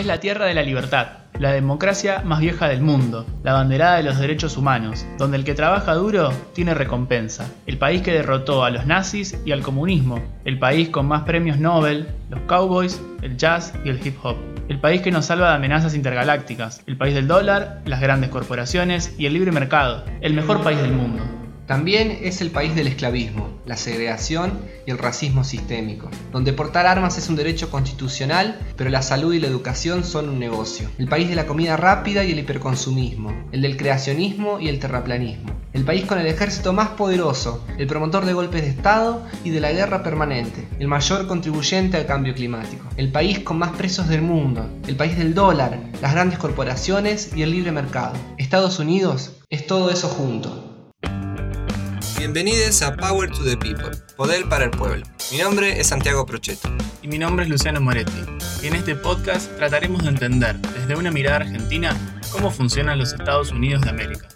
Es la tierra de la libertad, la democracia más vieja del mundo, la banderada de los derechos humanos, donde el que trabaja duro tiene recompensa, el país que derrotó a los nazis y al comunismo, el país con más premios Nobel, los cowboys, el jazz y el hip hop, el país que nos salva de amenazas intergalácticas, el país del dólar, las grandes corporaciones y el libre mercado, el mejor país del mundo. También es el país del esclavismo, la segregación y el racismo sistémico, donde portar armas es un derecho constitucional, pero la salud y la educación son un negocio. El país de la comida rápida y el hiperconsumismo, el del creacionismo y el terraplanismo. El país con el ejército más poderoso, el promotor de golpes de Estado y de la guerra permanente, el mayor contribuyente al cambio climático. El país con más presos del mundo, el país del dólar, las grandes corporaciones y el libre mercado. Estados Unidos es todo eso junto. Bienvenidos a Power to the People, Poder para el Pueblo. Mi nombre es Santiago Prochetto. Y mi nombre es Luciano Moretti. Y en este podcast trataremos de entender, desde una mirada argentina, cómo funcionan los Estados Unidos de América.